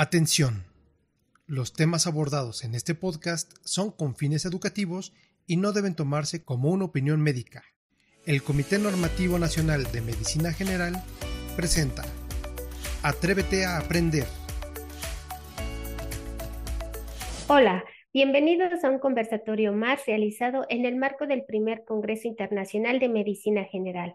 Atención. Los temas abordados en este podcast son con fines educativos y no deben tomarse como una opinión médica. El Comité Normativo Nacional de Medicina General presenta Atrévete a aprender. Hola, bienvenidos a un conversatorio más realizado en el marco del primer Congreso Internacional de Medicina General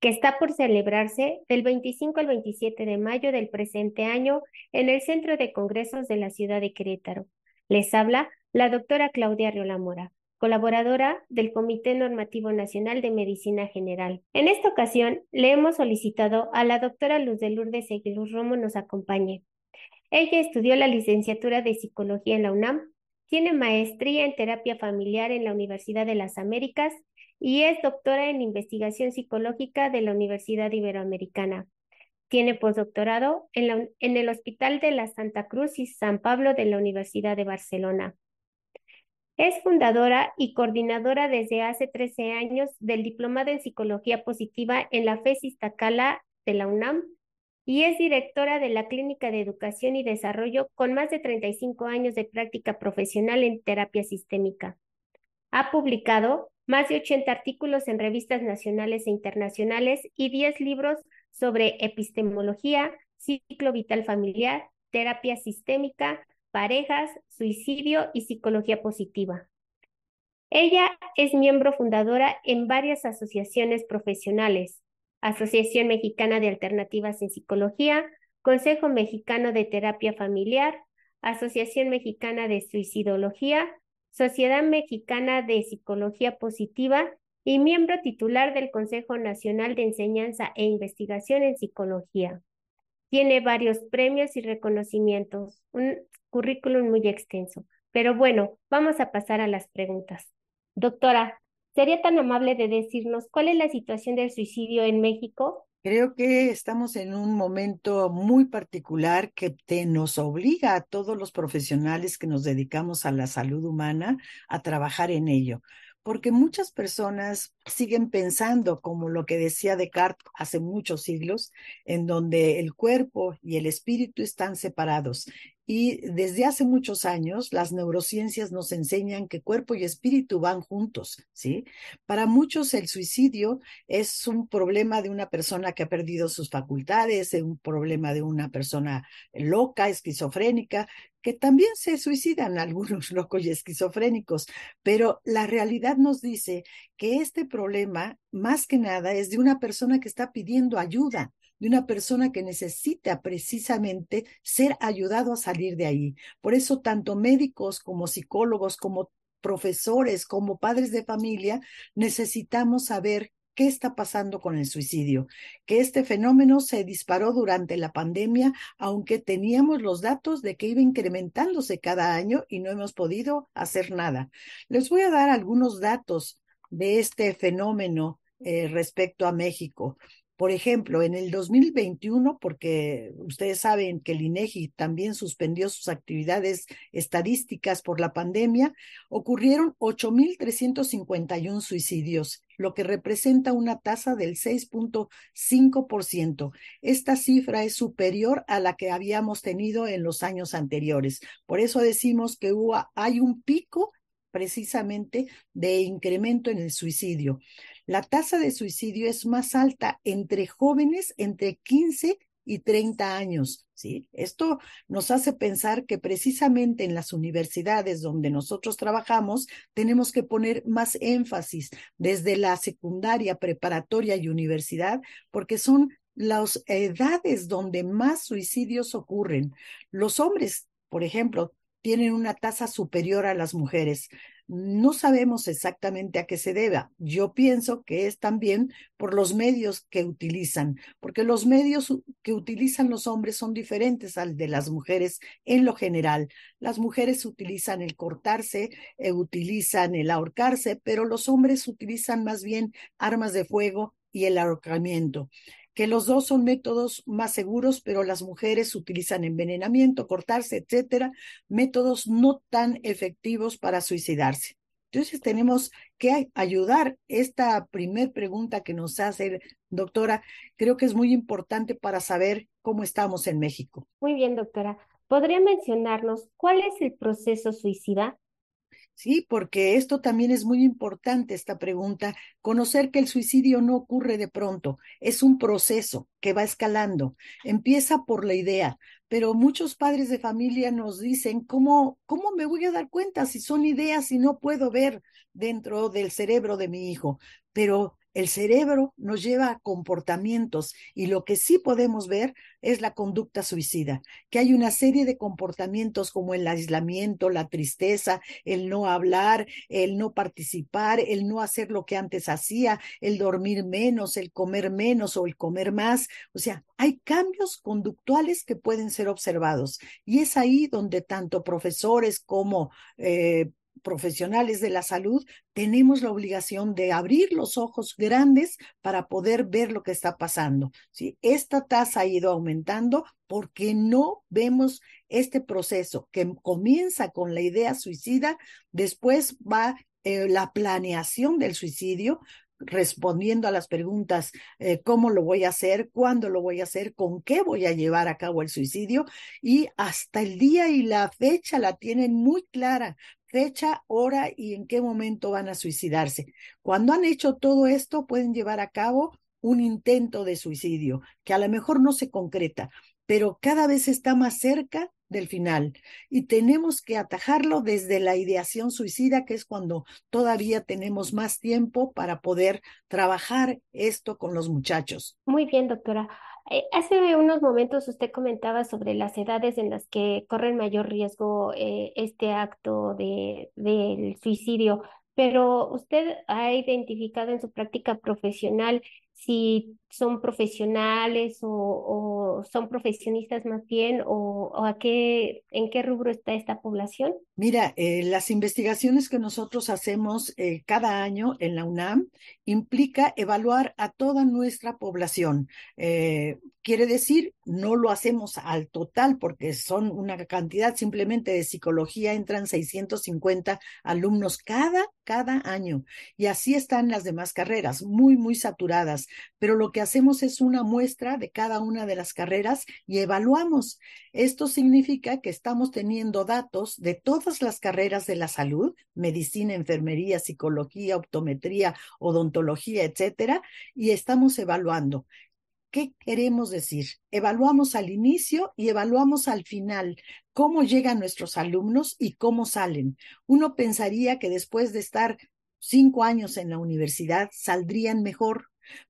que está por celebrarse del 25 al 27 de mayo del presente año en el Centro de Congresos de la ciudad de Querétaro. Les habla la doctora Claudia Riola Mora, colaboradora del Comité Normativo Nacional de Medicina General. En esta ocasión le hemos solicitado a la doctora Luz de Lourdes Seguiluz Romo nos acompañe. Ella estudió la licenciatura de Psicología en la UNAM, tiene maestría en terapia familiar en la Universidad de las Américas y es doctora en investigación psicológica de la Universidad Iberoamericana. Tiene postdoctorado en, el Hospital de la Santa Cruz y San Pablo de la Universidad de Barcelona. Es fundadora y coordinadora desde hace 13 años del Diplomado en Psicología Positiva en la FES Iztacala de la UNAM y es directora de la Clínica de Educación y Desarrollo con más de 35 años de práctica profesional en terapia sistémica. Ha publicado más de 80 artículos en revistas nacionales e internacionales y 10 libros sobre epistemología, ciclo vital familiar, terapia sistémica, parejas, suicidio y psicología positiva. Ella es miembro fundadora en varias asociaciones profesionales, Asociación Mexicana de Alternativas en Psicología, Consejo Mexicano de Terapia Familiar, Asociación Mexicana de Suicidología, Sociedad Mexicana de Psicología Positiva y miembro titular del Consejo Nacional de Enseñanza e Investigación en Psicología. Tiene varios premios y reconocimientos, un currículum muy extenso. Pero bueno, vamos a pasar a las preguntas. Doctora, ¿sería tan amable de decirnos cuál es la situación del suicidio en México? Creo que estamos en un momento muy particular que te nos obliga a todos los profesionales que nos dedicamos a la salud humana a trabajar en ello, porque muchas personas siguen pensando, como lo que decía Descartes hace muchos siglos, en donde el cuerpo y el espíritu están separados y desde hace muchos años las neurociencias nos enseñan que cuerpo y espíritu van juntos, ¿sí? Para muchos el suicidio es un problema de una persona que ha perdido sus facultades, es un problema de una persona loca, esquizofrénica, que también se suicidan algunos locos y esquizofrénicos, pero la realidad nos dice que este problema más que nada es de una persona que está pidiendo ayuda, de una persona que necesita precisamente ser ayudado a salir de ahí. Por eso tanto médicos como psicólogos, como profesores, como padres de familia, necesitamos saber qué está pasando con el suicidio, que este fenómeno se disparó durante la pandemia, aunque teníamos los datos de que iba incrementándose cada año y no hemos podido hacer nada. Les voy a dar algunos datos de este fenómeno eh, respecto a México. Por ejemplo, en el 2021, porque ustedes saben que el INEGI también suspendió sus actividades estadísticas por la pandemia, ocurrieron 8.351 suicidios, lo que representa una tasa del 6.5%. Esta cifra es superior a la que habíamos tenido en los años anteriores. Por eso decimos que hay un pico precisamente de incremento en el suicidio. La tasa de suicidio es más alta entre jóvenes entre 15 y 30 años. ¿sí? Esto nos hace pensar que precisamente en las universidades donde nosotros trabajamos tenemos que poner más énfasis desde la secundaria, preparatoria y universidad, porque son las edades donde más suicidios ocurren. Los hombres, por ejemplo, tienen una tasa superior a las mujeres. No sabemos exactamente a qué se deba. Yo pienso que es también por los medios que utilizan, porque los medios que utilizan los hombres son diferentes al de las mujeres en lo general. Las mujeres utilizan el cortarse, eh, utilizan el ahorcarse, pero los hombres utilizan más bien armas de fuego y el ahorcamiento que los dos son métodos más seguros, pero las mujeres utilizan envenenamiento, cortarse, etcétera, métodos no tan efectivos para suicidarse. Entonces tenemos que ayudar. Esta primer pregunta que nos hace, doctora, creo que es muy importante para saber cómo estamos en México. Muy bien, doctora. ¿podría mencionarnos cuál es el proceso suicida? Sí, porque esto también es muy importante, esta pregunta, conocer que el suicidio no ocurre de pronto, es un proceso que va escalando, empieza por la idea, pero muchos padres de familia nos dicen, ¿cómo, cómo me voy a dar cuenta si son ideas y no puedo ver dentro del cerebro de mi hijo? Pero el cerebro nos lleva a comportamientos y lo que sí podemos ver es la conducta suicida, que hay una serie de comportamientos como el aislamiento, la tristeza, el no hablar, el no participar, el no hacer lo que antes hacía, el dormir menos, el comer menos o el comer más. O sea, hay cambios conductuales que pueden ser observados y es ahí donde tanto profesores como eh, profesionales de la salud tenemos la obligación de abrir los ojos grandes para poder ver lo que está pasando. ¿sí? Esta tasa ha ido aumentando porque no vemos este proceso que comienza con la idea suicida, después va eh, la planeación del suicidio, respondiendo a las preguntas, eh, cómo lo voy a hacer, cuándo lo voy a hacer, con qué voy a llevar a cabo el suicidio y hasta el día y la fecha la tienen muy clara, fecha, hora y en qué momento van a suicidarse. Cuando han hecho todo esto, pueden llevar a cabo un intento de suicidio, que a lo mejor no se concreta, pero cada vez está más cerca del final y tenemos que atajarlo desde la ideación suicida, que es cuando todavía tenemos más tiempo para poder trabajar esto con los muchachos. Muy bien, doctora. Eh, hace unos momentos usted comentaba sobre las edades en las que corre mayor riesgo eh, este acto de, del suicidio, pero usted ha identificado en su práctica profesional si son profesionales o, son profesionistas más bien o, a qué, en qué rubro está esta población? Mira, eh, las investigaciones que nosotros hacemos eh, cada año en la UNAM implica evaluar a toda nuestra población. Eh, quiere decir, no lo hacemos al total porque son una cantidad simplemente de psicología, entran 650 alumnos cada, cada año. Y así están las demás carreras, muy, muy saturadas. Pero lo que hacemos es una muestra de cada una de las carreras y evaluamos. Esto significa que estamos teniendo datos de todas las carreras de la salud, medicina, enfermería, psicología, optometría, odontología, etcétera, y estamos evaluando. ¿Qué queremos decir? Evaluamos al inicio y evaluamos al final cómo llegan nuestros alumnos y cómo salen. Uno pensaría que después de estar cinco años en la universidad saldrían mejor,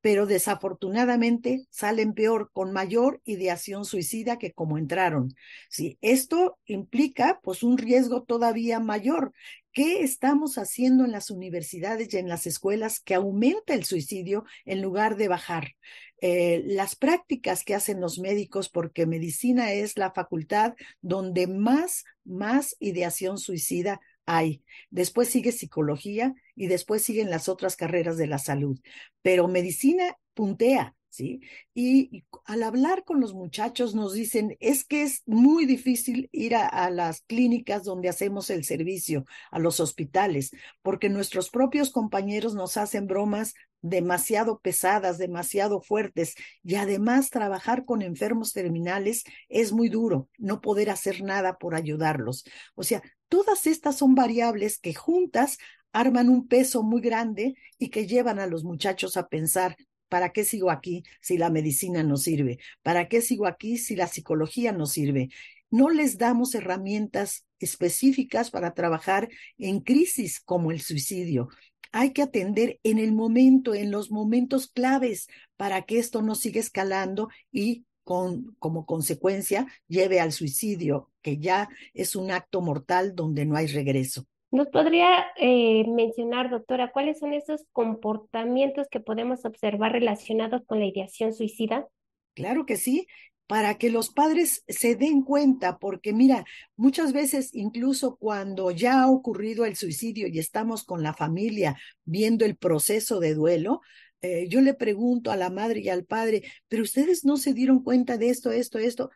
pero desafortunadamente salen peor, con mayor ideación suicida que como entraron. Sí, esto implica pues un riesgo todavía mayor. ¿Qué estamos haciendo en las universidades y en las escuelas que aumenta el suicidio en lugar de bajar? Eh, las prácticas que hacen los médicos, porque medicina es la facultad donde más, más ideación suicida hay. Después sigue psicología y después siguen las otras carreras de la salud. Pero medicina puntea, ¿sí? Y, al hablar con los muchachos nos dicen, es que es muy difícil ir a, las clínicas donde hacemos el servicio, a los hospitales, porque nuestros propios compañeros nos hacen bromas demasiado pesadas, demasiado fuertes, y además trabajar con enfermos terminales es muy duro, no poder hacer nada por ayudarlos. O sea, todas estas son variables que juntas arman un peso muy grande y que llevan a los muchachos a pensar, ¿Para qué sigo aquí si la medicina no sirve? ¿Para qué sigo aquí si la psicología no sirve? No les damos herramientas específicas para trabajar en crisis como el suicidio. Hay que atender en el momento, en los momentos claves, para que esto no siga escalando y con, como consecuencia lleve al suicidio, que ya es un acto mortal donde no hay regreso. ¿Nos podría eh, mencionar, doctora, cuáles son esos comportamientos que podemos observar relacionados con la ideación suicida? Claro que sí, para que los padres se den cuenta, porque mira, muchas veces incluso cuando ya ha ocurrido el suicidio y estamos con la familia viendo el proceso de duelo, eh, yo le pregunto a la madre y al padre, pero ustedes no se dieron cuenta de esto, esto, esto.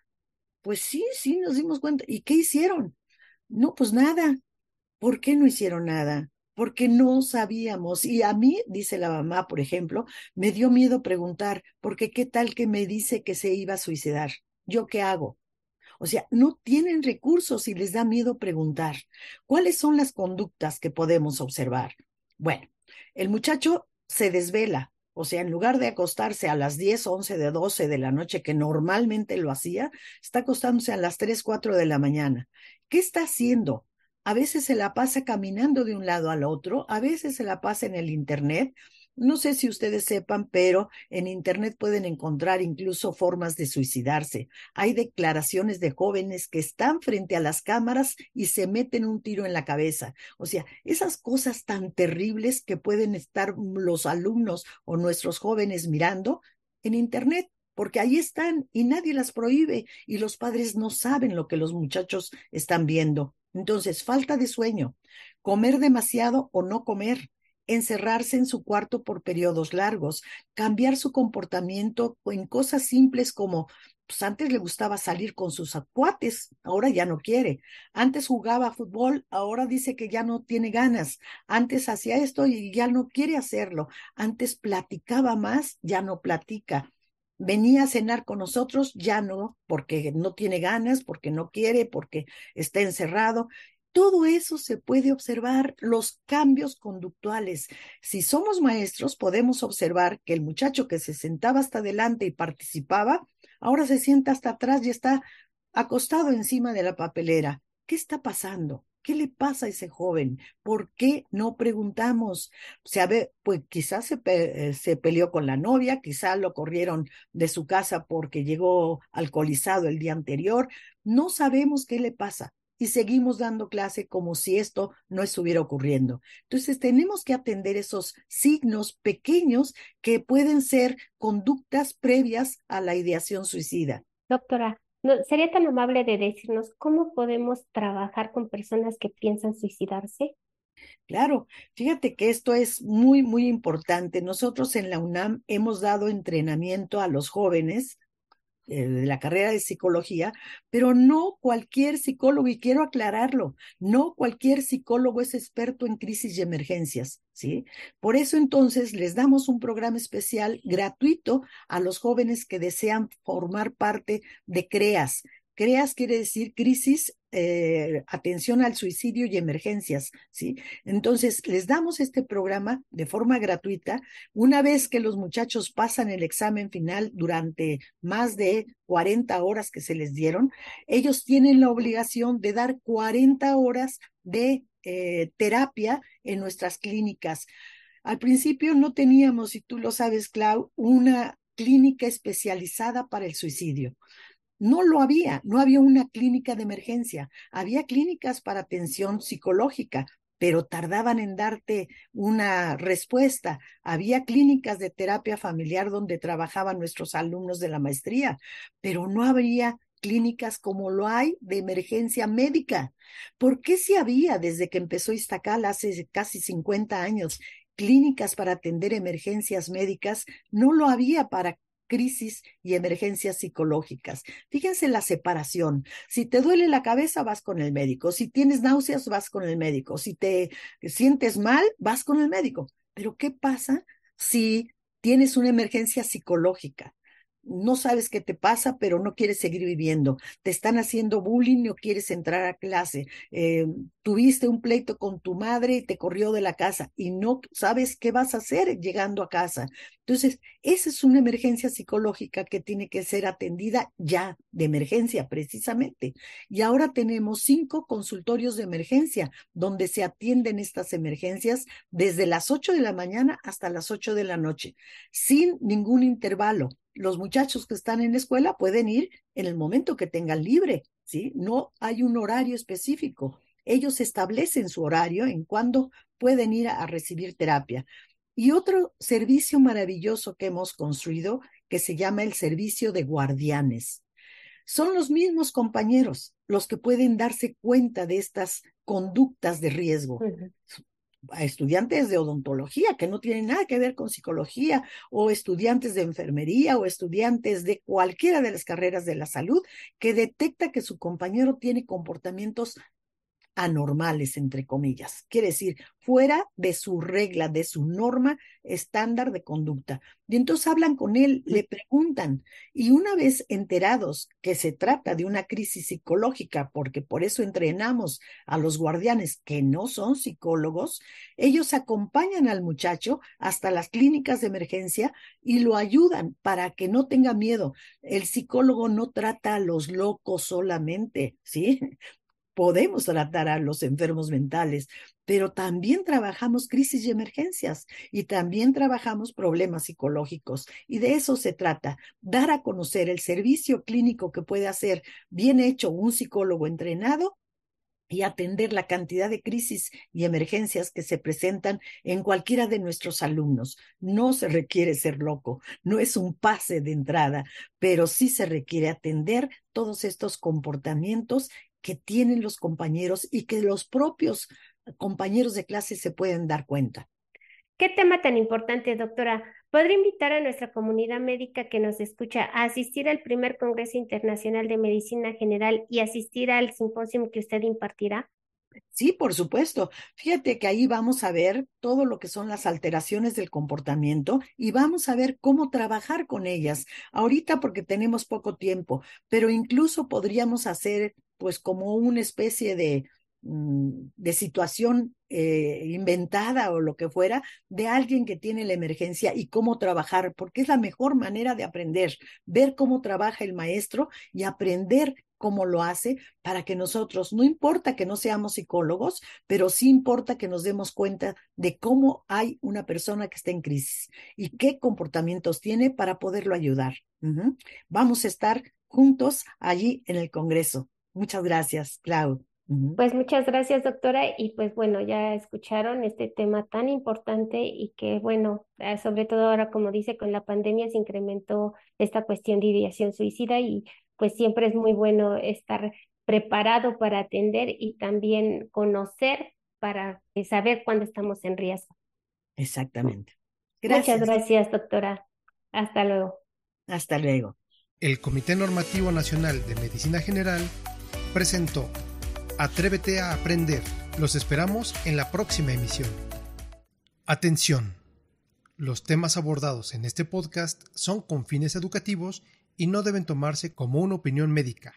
Pues sí, sí, nos dimos cuenta. ¿Y qué hicieron? No, pues nada, ¿Por qué no hicieron nada? Porque no sabíamos. Y a mí, dice la mamá, por ejemplo, me dio miedo preguntar, porque qué tal que me dice que se iba a suicidar. ¿Yo qué hago? O sea, no tienen recursos y les da miedo preguntar. ¿Cuáles son las conductas que podemos observar? Bueno, el muchacho se desvela, o sea, en lugar de acostarse a las 10, 11 de 12 de la noche, que normalmente lo hacía, está acostándose a las 3, 4 de la mañana. ¿Qué está haciendo? A veces se la pasa caminando de un lado al otro, a veces se la pasa en el Internet, no sé si ustedes sepan, pero en Internet pueden encontrar incluso formas de suicidarse. Hay declaraciones de jóvenes que están frente a las cámaras y se meten un tiro en la cabeza. O sea, esas cosas tan terribles que pueden estar los alumnos o nuestros jóvenes mirando en Internet porque ahí están y nadie las prohíbe y los padres no saben lo que los muchachos están viendo. Entonces, falta de sueño, comer demasiado o no comer, encerrarse en su cuarto por periodos largos, cambiar su comportamiento en cosas simples como pues antes le gustaba salir con sus acuates, ahora ya no quiere. Antes jugaba fútbol, ahora dice que ya no tiene ganas. Antes hacía esto y ya no quiere hacerlo. Antes platicaba más, ya no platica. Venía a cenar con nosotros, ya no, porque no tiene ganas, porque no quiere, porque está encerrado. Todo eso se puede observar, los cambios conductuales. Si somos maestros, podemos observar que el muchacho que se sentaba hasta adelante y participaba, ahora se sienta hasta atrás y está acostado encima de la papelera. ¿Qué está pasando? ¿Qué le pasa a ese joven? ¿Por qué no preguntamos? Se pues quizás se, se, peleó con la novia, quizás lo corrieron de su casa porque llegó alcoholizado el día anterior. No sabemos qué le pasa y seguimos dando clase como si esto no estuviera ocurriendo. Entonces, tenemos que atender esos signos pequeños que pueden ser conductas previas a la ideación suicida. Doctora, ¿sería tan amable de decirnos cómo podemos trabajar con personas que piensan suicidarse? Claro, fíjate que esto es muy, muy importante. Nosotros en la UNAM hemos dado entrenamiento a los jóvenes eh, de la carrera de psicología, pero no cualquier psicólogo, y quiero aclararlo, no cualquier psicólogo es experto en crisis y emergencias, ¿sí? Por eso entonces les damos un programa especial gratuito a los jóvenes que desean formar parte de CREAS. CREAS quiere decir crisis eh, atención al suicidio y emergencias, ¿sí? Entonces, les damos este programa de forma gratuita. Una vez que los muchachos pasan el examen final durante más de 40 horas que se les dieron, ellos tienen la obligación de dar 40 horas de eh, terapia en nuestras clínicas. Al principio no teníamos, y tú lo sabes, Clau, una clínica especializada para el suicidio. No lo había, no había una clínica de emergencia, había clínicas para atención psicológica, pero tardaban en darte una respuesta. Había clínicas de terapia familiar donde trabajaban nuestros alumnos de la maestría, pero no habría clínicas como lo hay de emergencia médica. ¿Por qué si había desde que empezó Iztacal hace casi 50 años clínicas para atender emergencias médicas? No lo había para crisis y emergencias psicológicas. Fíjense la separación. Si te duele la cabeza, vas con el médico. Si tienes náuseas, vas con el médico. Si te sientes mal, vas con el médico. Pero ¿qué pasa si tienes una emergencia psicológica? No sabes qué te pasa, pero no quieres seguir viviendo. Te están haciendo bullying, no quieres entrar a clase. Eh, tuviste un pleito con tu madre y te corrió de la casa y no sabes qué vas a hacer llegando a casa. Entonces, esa es una emergencia psicológica que tiene que ser atendida ya de emergencia, precisamente. Y ahora tenemos cinco consultorios de emergencia donde se atienden estas emergencias desde las ocho de la mañana hasta las ocho de la noche, sin ningún intervalo los muchachos que están en la escuela pueden ir en el momento que tengan libre, ¿sí? No hay un horario específico. Ellos establecen su horario en cuándo pueden ir a, recibir terapia. Y otro servicio maravilloso que hemos construido, que se llama el servicio de guardianes. Son los mismos compañeros los que pueden darse cuenta de estas conductas de riesgo a estudiantes de odontología que no tienen nada que ver con psicología o estudiantes de enfermería o estudiantes de cualquiera de las carreras de la salud que detecta que su compañero tiene comportamientos anormales, entre comillas. Quiere decir, fuera de su regla, de su norma estándar de conducta. Y entonces hablan con él, le preguntan, y una vez enterados que se trata de una crisis psicológica, porque por eso entrenamos a los guardianes que no son psicólogos, ellos acompañan al muchacho hasta las clínicas de emergencia y lo ayudan para que no tenga miedo. El psicólogo no trata a los locos solamente, ¿sí? Podemos tratar a los enfermos mentales, pero también trabajamos crisis y emergencias y también trabajamos problemas psicológicos. Y de eso se trata, dar a conocer el servicio clínico que puede hacer bien hecho un psicólogo entrenado y atender la cantidad de crisis y emergencias que se presentan en cualquiera de nuestros alumnos. No se requiere ser loco, no es un pase de entrada, pero sí se requiere atender todos estos comportamientos que tienen los compañeros y que los propios compañeros de clase se pueden dar cuenta. Qué tema tan importante, doctora. ¿Podría invitar a nuestra comunidad médica que nos escucha a asistir al primer Congreso Internacional de Medicina General y asistir al simposio que usted impartirá? Sí, por supuesto. Fíjate que ahí vamos a ver todo lo que son las alteraciones del comportamiento y vamos a ver cómo trabajar con ellas. Ahorita porque tenemos poco tiempo, pero incluso podríamos hacer pues como una especie de, mm, de situación eh, inventada o lo que fuera de alguien que tiene la emergencia y cómo trabajar, porque es la mejor manera de aprender, ver cómo trabaja el maestro y aprender cómo lo hace para que nosotros, no importa que no seamos psicólogos, pero sí importa que nos demos cuenta de cómo hay una persona que está en crisis y qué comportamientos tiene para poderlo ayudar. Vamos a estar juntos allí en el Congreso. Muchas gracias, Clau. Pues muchas gracias, doctora. Y pues bueno, ya escucharon este tema tan importante y que bueno, eh, sobre todo ahora, como dice, con la pandemia se incrementó esta cuestión de ideación suicida y pues siempre es muy bueno estar preparado para atender y también conocer para saber cuándo estamos en riesgo. Exactamente. Gracias. Muchas gracias, doctora. Hasta luego. Hasta luego. El Comité Normativo Nacional de Medicina General presentó Atrévete a aprender. Los esperamos en la próxima emisión. Atención. Los temas abordados en este podcast son con fines educativos y no deben tomarse como una opinión médica.